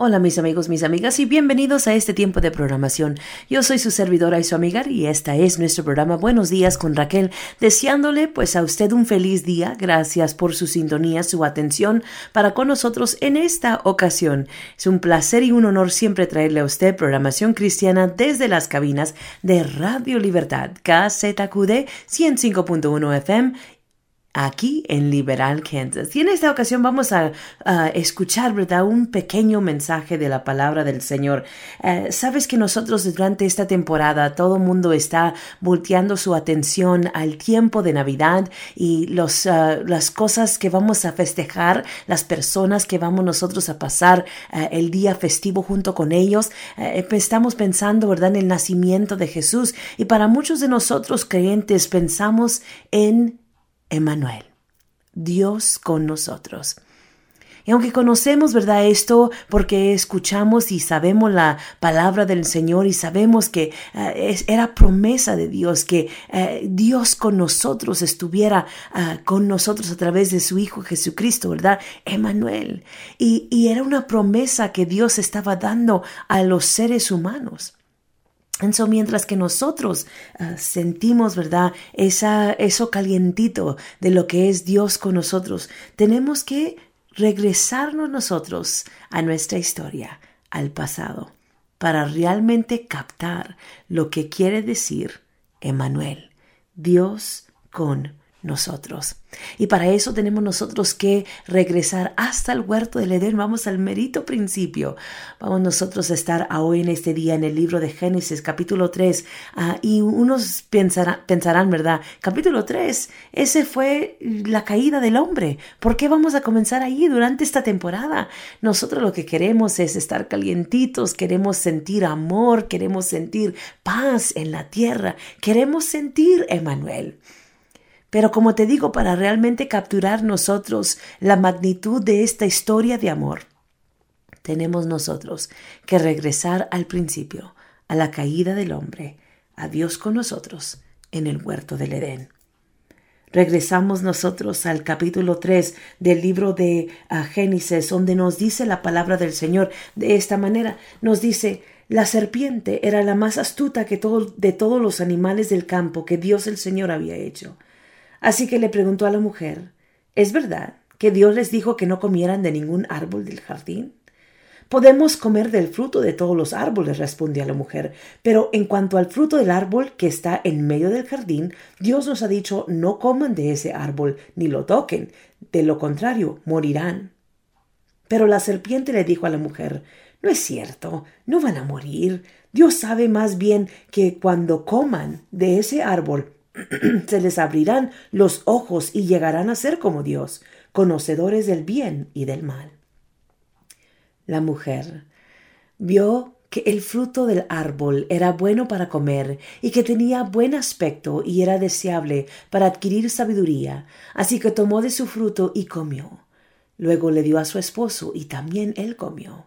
Hola mis amigos, mis amigas y bienvenidos a este tiempo de programación. Yo soy su servidora y su amiga y esta es nuestro programa Buenos días con Raquel, deseándole pues a usted un feliz día. Gracias por su sintonía, su atención para con nosotros en esta ocasión. Es un placer y un honor siempre traerle a usted programación cristiana desde las cabinas de Radio Libertad, KZQD 105.1 FM aquí en Liberal, Kansas. Y en esta ocasión vamos a, escuchar, ¿verdad?, un pequeño mensaje de la palabra del Señor. Eh, Sabes que nosotros durante esta temporada todo el mundo está volteando su atención al tiempo de Navidad y los, ah, las cosas que vamos a festejar, las personas que vamos nosotros a pasar eh, el día festivo junto con ellos. Estamos pensando, ¿verdad?, en el nacimiento de Jesús. Y para muchos de nosotros creyentes pensamos en Emmanuel, Dios con nosotros. Y aunque conocemos, ¿verdad? Esto porque escuchamos y sabemos la palabra del Señor y sabemos que eh, era promesa de Dios, que eh, Dios con nosotros estuviera ah, con nosotros a través de su Hijo Jesucristo, ¿verdad? Emmanuel. Y, y era una promesa que Dios estaba dando a los seres humanos. Entonces, mientras que nosotros ah, sentimos, ¿verdad? Esa, eso calientito de lo que es Dios con nosotros, tenemos que regresarnos nosotros a nuestra historia, al pasado, para realmente captar lo que quiere decir Emmanuel, Dios con nosotros. Y para eso tenemos nosotros que regresar hasta el huerto del Edén. Vamos al merito principio. Vamos nosotros a estar hoy en este día en el libro de Génesis, capítulo 3. Ah, y unos pensarán, ¿verdad? Capítulo 3, ese fue la caída del hombre. ¿Por qué vamos a comenzar ahí durante esta temporada? Nosotros lo que queremos es estar calientitos, queremos sentir amor, queremos sentir paz en la tierra, queremos sentir Emanuel. Pero como te digo, para realmente capturar nosotros la magnitud de esta historia de amor, tenemos nosotros que regresar al principio, a la caída del hombre, a Dios con nosotros en el huerto del Edén. Regresamos nosotros al capítulo 3 del libro de ah, Génesis, donde nos dice la palabra del Señor de esta manera. Nos dice, la serpiente era la más astuta que de todos los animales del campo que Dios el Señor había hecho. Así que le preguntó a la mujer, ¿es verdad que Dios les dijo que no comieran de ningún árbol del jardín? Podemos comer del fruto de todos los árboles, respondió la mujer, pero en cuanto al fruto del árbol que está en medio del jardín, Dios nos ha dicho no coman de ese árbol ni lo toquen, de lo contrario morirán. Pero la serpiente le dijo a la mujer, no es cierto, no van a morir. Dios sabe más bien que cuando coman de ese árbol se les abrirán los ojos y llegarán a ser como Dios, conocedores del bien y del mal. La mujer vio que el fruto del árbol era bueno para comer y que tenía buen aspecto y era deseable para adquirir sabiduría, así que tomó de su fruto y comió. Luego le dio a su esposo y también él comió.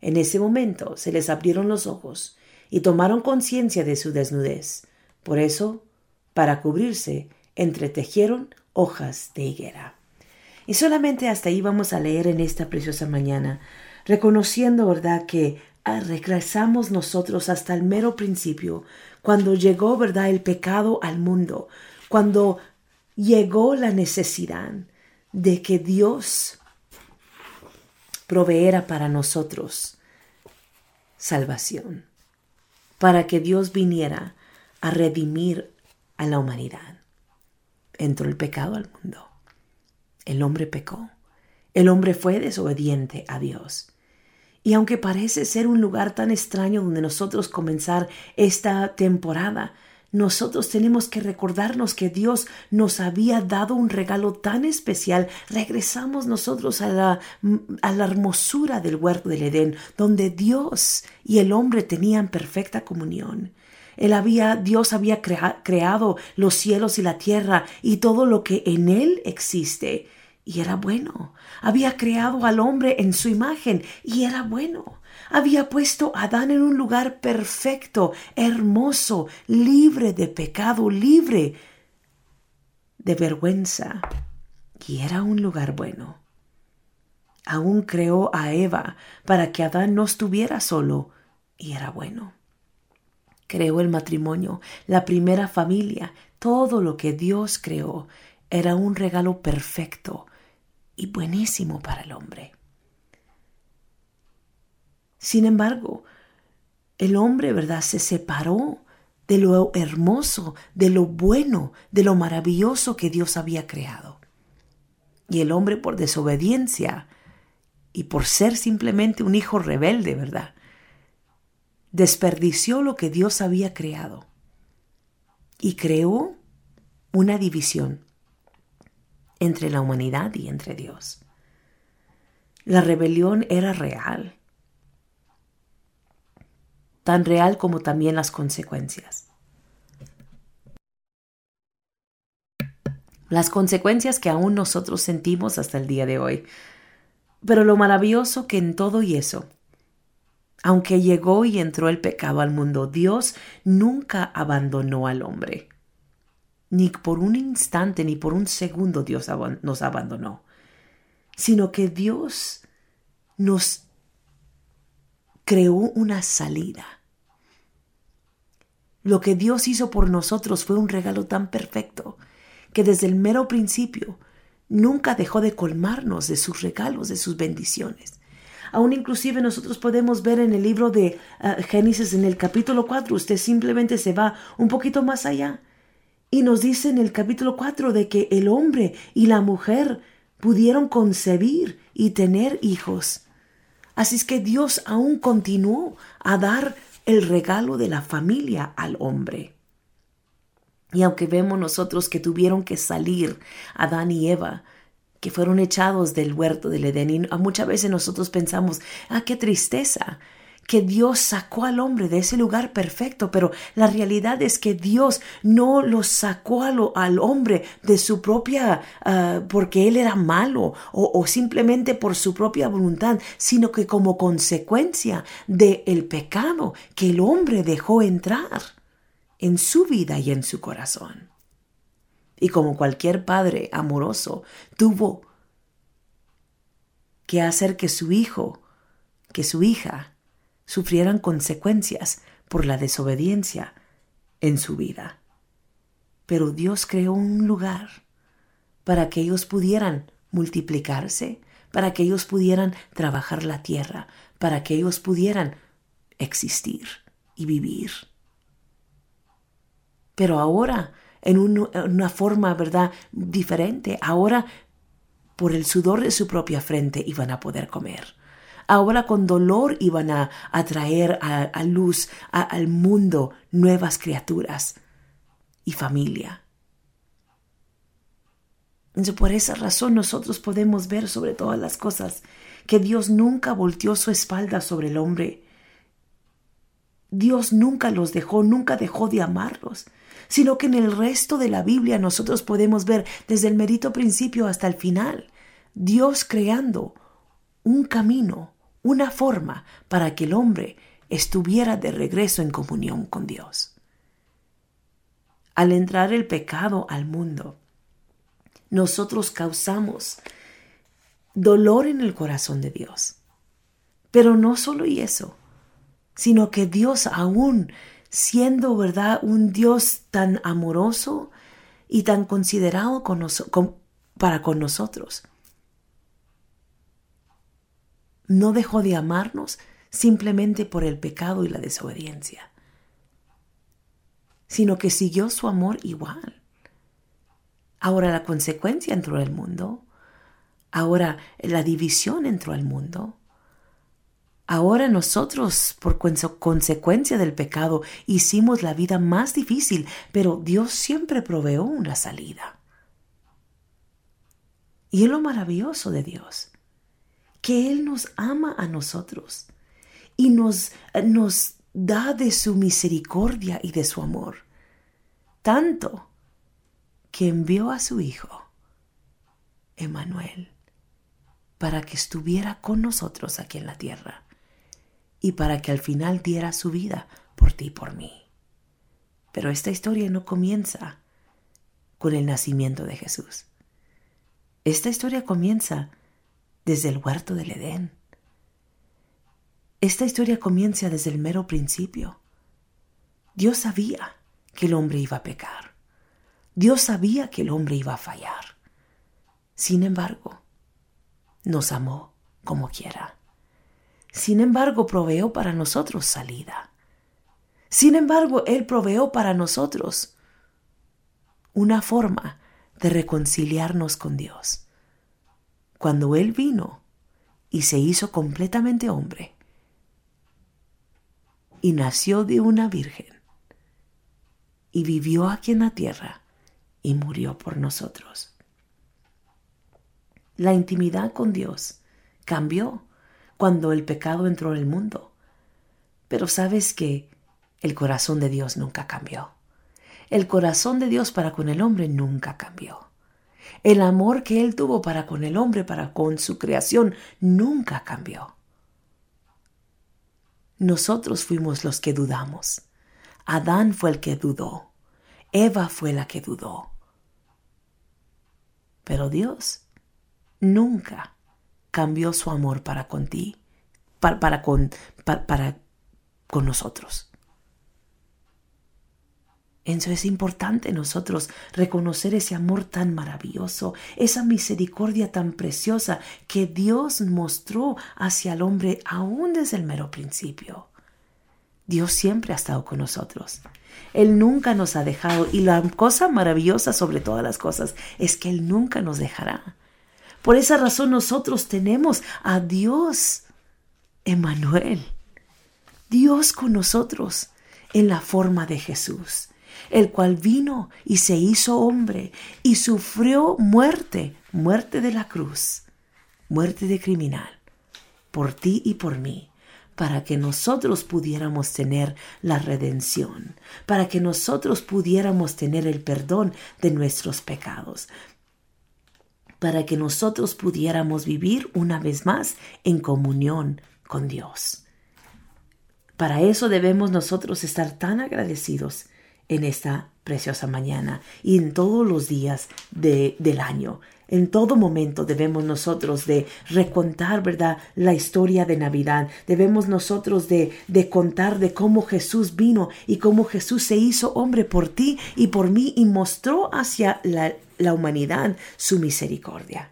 En ese momento se les abrieron los ojos y tomaron conciencia de su desnudez. Por eso para cubrirse, entretejieron hojas de higuera. Y solamente hasta ahí vamos a leer en esta preciosa mañana, reconociendo, ¿verdad?, que ah, regresamos nosotros hasta el mero principio, cuando llegó, ¿verdad?, el pecado al mundo, cuando llegó la necesidad de que Dios proveera para nosotros salvación, para que Dios viniera a redimir a la humanidad. Entró el pecado al mundo. El hombre pecó. El hombre fue desobediente a Dios. Y aunque parece ser un lugar tan extraño donde nosotros comenzar esta temporada, nosotros tenemos que recordarnos que Dios nos había dado un regalo tan especial. Regresamos nosotros a la, a la hermosura del huerto del Edén, donde Dios y el hombre tenían perfecta comunión. Él había, Dios había creado los cielos y la tierra y todo lo que en él existe. Y era bueno. Había creado al hombre en su imagen y era bueno. Había puesto a Adán en un lugar perfecto, hermoso, libre de pecado, libre de vergüenza. Y era un lugar bueno. Aún creó a Eva para que Adán no estuviera solo, y era bueno. Creó el matrimonio, la primera familia, todo lo que Dios creó era un regalo perfecto y buenísimo para el hombre. Sin embargo, el hombre, ¿verdad?, se separó de lo hermoso, de lo bueno, de lo maravilloso que Dios había creado. Y el hombre por desobediencia y por ser simplemente un hijo rebelde, ¿verdad? Desperdició lo que Dios había creado y creó una división entre la humanidad y entre Dios. La rebelión era real, tan real como también las consecuencias. Las consecuencias que aún nosotros sentimos hasta el día de hoy. Pero lo maravilloso que en todo y eso, aunque llegó y entró el pecado al mundo, Dios nunca abandonó al hombre. Ni por un instante, ni por un segundo Dios nos abandonó, sino que Dios nos creó una salida. Lo que Dios hizo por nosotros fue un regalo tan perfecto que desde el mero principio nunca dejó de colmarnos de sus regalos, de sus bendiciones. Aún inclusive nosotros podemos ver en el libro de ah, Génesis en el capítulo 4, usted simplemente se va un poquito más allá y nos dice en el capítulo 4 de que el hombre y la mujer pudieron concebir y tener hijos. Así es que Dios aún continuó a dar el regalo de la familia al hombre. Y aunque vemos nosotros que tuvieron que salir Adán y Eva, que fueron echados del huerto del Edén, y muchas veces nosotros pensamos, ah, qué tristeza, que Dios sacó al hombre de ese lugar perfecto, pero la realidad es que Dios no lo sacó al hombre de su propia, ah, porque él era malo o, o, simplemente por su propia voluntad, sino que como consecuencia del el pecado que el hombre dejó entrar en su vida y en su corazón. Y como cualquier padre amoroso tuvo que hacer que su hijo, que su hija, sufrieran consecuencias por la desobediencia en su vida. Pero Dios creó un lugar para que ellos pudieran multiplicarse, para que ellos pudieran trabajar la tierra, para que ellos pudieran existir y vivir. Pero ahora, en, una forma, ¿verdad?, diferente, ahora por el sudor de su propia frente iban a poder comer Ahora con dolor iban a, traer a, luz al mundo nuevas criaturas y familia. Entonces, por esa razón nosotros podemos ver sobre todas las cosas que Dios nunca volteó su espalda sobre el hombre. Dios nunca los dejó, nunca dejó de amarlos, sino que en el resto de la Biblia nosotros podemos ver desde el merito principio hasta el final, Dios creando un camino una forma para que el hombre estuviera de regreso en comunión con Dios. Al entrar el pecado al mundo, nosotros causamos dolor en el corazón de Dios. Pero no solo eso, sino que Dios aún siendo, ¿verdad?, un Dios tan amoroso y tan considerado para con nosotros, no dejó de amarnos simplemente por el pecado y la desobediencia, sino que siguió su amor igual. Ahora la consecuencia entró al mundo, ahora la división entró al mundo. Ahora nosotros, por consecuencia del pecado, hicimos la vida más difícil, pero Dios siempre proveó una salida. Y es lo maravilloso de Dios que Él nos ama a nosotros y nos, nos da de su misericordia y de su amor, tanto que envió a su Hijo, Emanuel, para que estuviera con nosotros aquí en la tierra y para que al final diera su vida por ti y por mí. Pero esta historia no comienza con el nacimiento de Jesús. Esta historia comienza desde el huerto del Edén. Esta historia comienza desde el mero principio. Dios sabía que el hombre iba a pecar. Dios sabía que el hombre iba a fallar. Sin embargo, nos amó como quiera. Sin embargo, proveó para nosotros salida. Sin embargo, Él proveó para nosotros una forma de reconciliarnos con Dios. Cuando Él vino y se hizo completamente hombre, y nació de una virgen y vivió aquí en la tierra y murió por nosotros. La intimidad con Dios cambió cuando el pecado entró en el mundo. Pero sabes que el corazón de Dios nunca cambió. El corazón de Dios para con el hombre nunca cambió. El amor que Él tuvo para con el hombre, para con su creación, nunca cambió. Nosotros fuimos los que dudamos. Adán fue el que dudó. Eva fue la que dudó. Pero Dios nunca cambió su amor para con ti, para, con, para con nosotros. Eso es importante nosotros reconocer ese amor tan maravilloso, esa misericordia tan preciosa que Dios mostró hacia el hombre aún desde el mero principio. Dios siempre ha estado con nosotros. Él nunca nos ha dejado y la cosa maravillosa sobre todas las cosas es que Él nunca nos dejará. Por esa razón nosotros tenemos a Dios, Emmanuel, Dios con nosotros en la forma de Jesús el cual vino y se hizo hombre y sufrió muerte, muerte de la cruz, muerte de criminal, por ti y por mí, para que nosotros pudiéramos tener la redención, para que nosotros pudiéramos tener el perdón de nuestros pecados, para que nosotros pudiéramos vivir una vez más en comunión con Dios. Para eso debemos nosotros estar tan agradecidos en esta preciosa mañana y en todos los días de, del año. En todo momento debemos nosotros de recontar, ¿verdad?, la historia de Navidad. Debemos nosotros de, de contar de cómo Jesús vino y cómo Jesús se hizo hombre por ti y por mí y mostró hacia la, la humanidad su misericordia.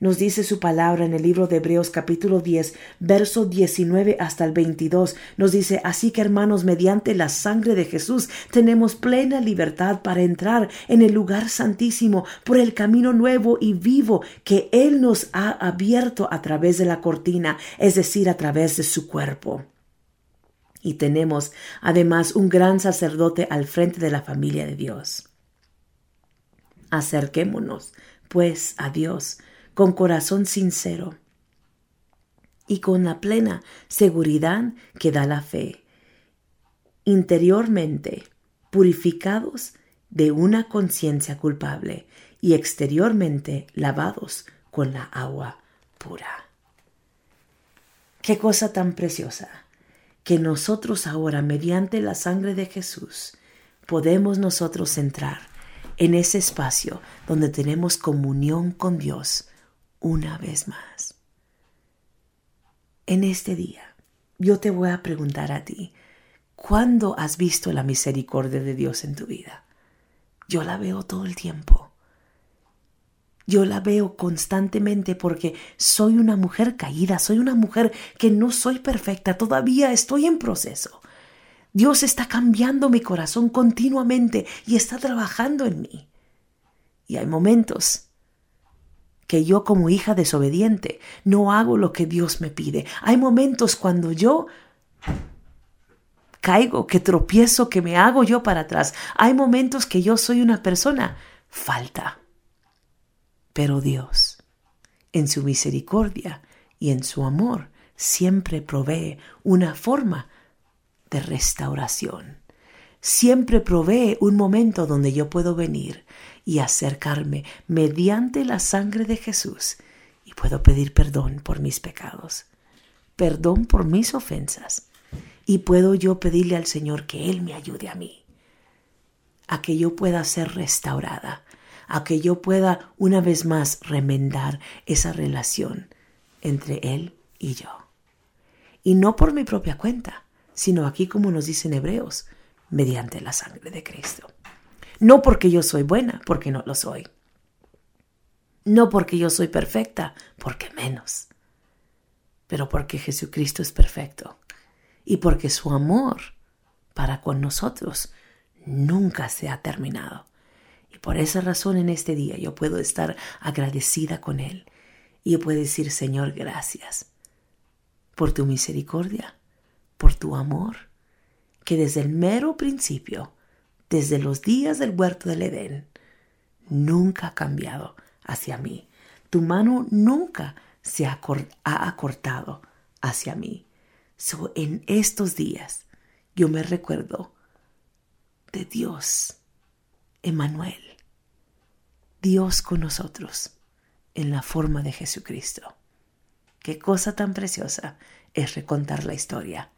Nos dice su palabra en el libro de Hebreos capítulo 10, verso 19 hasta el 22. Nos dice, así que hermanos, mediante la sangre de Jesús tenemos plena libertad para entrar en el lugar santísimo por el camino nuevo y vivo que Él nos ha abierto a través de la cortina, es decir, a través de su cuerpo. Y tenemos además un gran sacerdote al frente de la familia de Dios. Acerquémonos, pues, a Dios con corazón sincero y con la plena seguridad que da la fe, interiormente purificados de una conciencia culpable y exteriormente lavados con la agua pura. Qué cosa tan preciosa que nosotros ahora, mediante la sangre de Jesús, podemos nosotros entrar en ese espacio donde tenemos comunión con Dios una vez más. En este día, yo te voy a preguntar a ti, ¿cuándo has visto la misericordia de Dios en tu vida? Yo la veo todo el tiempo. Yo la veo constantemente porque soy una mujer caída, soy una mujer que no soy perfecta, todavía estoy en proceso. Dios está cambiando mi corazón continuamente y está trabajando en mí. Y hay momentos que yo como hija desobediente no hago lo que Dios me pide. Hay momentos cuando yo caigo, que tropiezo, que me hago yo para atrás. Hay momentos que yo soy una persona falta. Pero Dios, en su misericordia y en su amor, siempre provee una forma de restauración. Siempre provee un momento donde yo puedo venir y acercarme mediante la sangre de Jesús y puedo pedir perdón por mis pecados, perdón por mis ofensas y puedo yo pedirle al Señor que Él me ayude a mí, a que yo pueda ser restaurada, a que yo pueda una vez más remendar esa relación entre Él y yo. Y no por mi propia cuenta, sino aquí como nos dicen hebreos, mediante la sangre de Cristo. No porque yo soy buena, porque no lo soy. No porque yo soy perfecta, porque menos. Pero porque Jesucristo es perfecto. Y porque su amor para con nosotros nunca se ha terminado. Y por esa razón en este día yo puedo estar agradecida con Él. Y yo puedo decir, Señor, gracias por tu misericordia, por tu amor que desde el mero principio, desde los días del huerto del Edén, nunca ha cambiado hacia mí. Tu mano nunca se ha acortado hacia mí. So, en estos días yo me recuerdo de Dios, Emanuel, Dios con nosotros en la forma de Jesucristo. Qué cosa tan preciosa es recontar la historia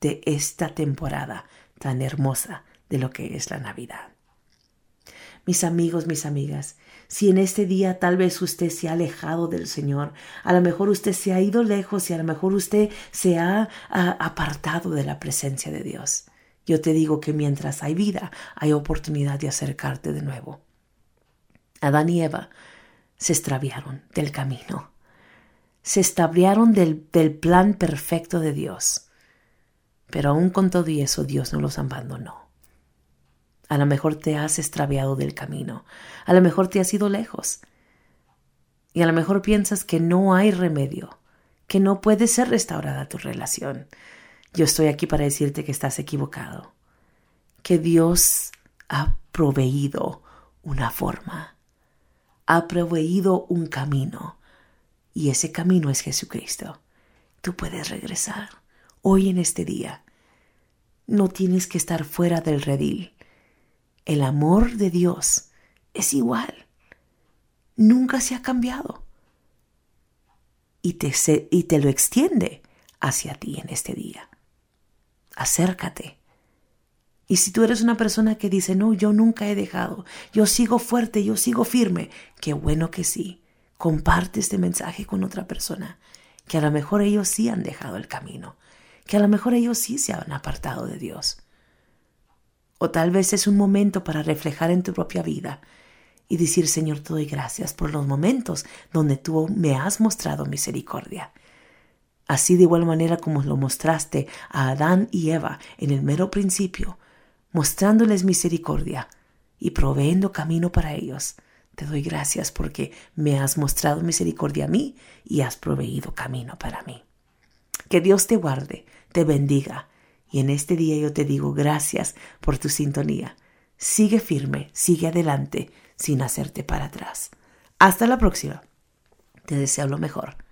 de esta temporada tan hermosa de lo que es la Navidad. Mis amigos, mis amigas, si en este día tal vez usted se ha alejado del Señor, a lo mejor usted se ha ido lejos y a lo mejor usted se ha, apartado de la presencia de Dios. Yo te digo que mientras hay vida, hay oportunidad de acercarte de nuevo. Adán y Eva se extraviaron del camino, se extraviaron del, del plan perfecto de Dios. Pero aún con todo y eso Dios no los abandonó. A lo mejor te has extraviado del camino, a lo mejor te has ido lejos y a lo mejor piensas que no hay remedio, que no puede ser restaurada tu relación. Yo estoy aquí para decirte que estás equivocado, que Dios ha proveído una forma, ha proveído un camino y ese camino es Jesucristo. Tú puedes regresar hoy en este día no tienes que estar fuera del redil. El amor de Dios es igual. Nunca se ha cambiado. Y te, y te lo extiende hacia ti en este día. Acércate. Y si tú eres una persona que dice, no, yo nunca he dejado, yo sigo fuerte, yo sigo firme, qué bueno que sí. Comparte este mensaje con otra persona, que a lo mejor ellos sí han dejado el camino, que a lo mejor ellos sí se han apartado de Dios. O tal vez es un momento para reflejar en tu propia vida y decir, Señor, te doy gracias por los momentos donde tú me has mostrado misericordia. Así de igual manera como lo mostraste a Adán y Eva en el mero principio, mostrándoles misericordia y proveyendo camino para ellos. Te doy gracias porque me has mostrado misericordia a mí y has proveído camino para mí. Que Dios te guarde, te bendiga. Y en este día yo te digo gracias por tu sintonía. Sigue firme, sigue adelante, sin hacerte para atrás. Hasta la próxima. Te deseo lo mejor.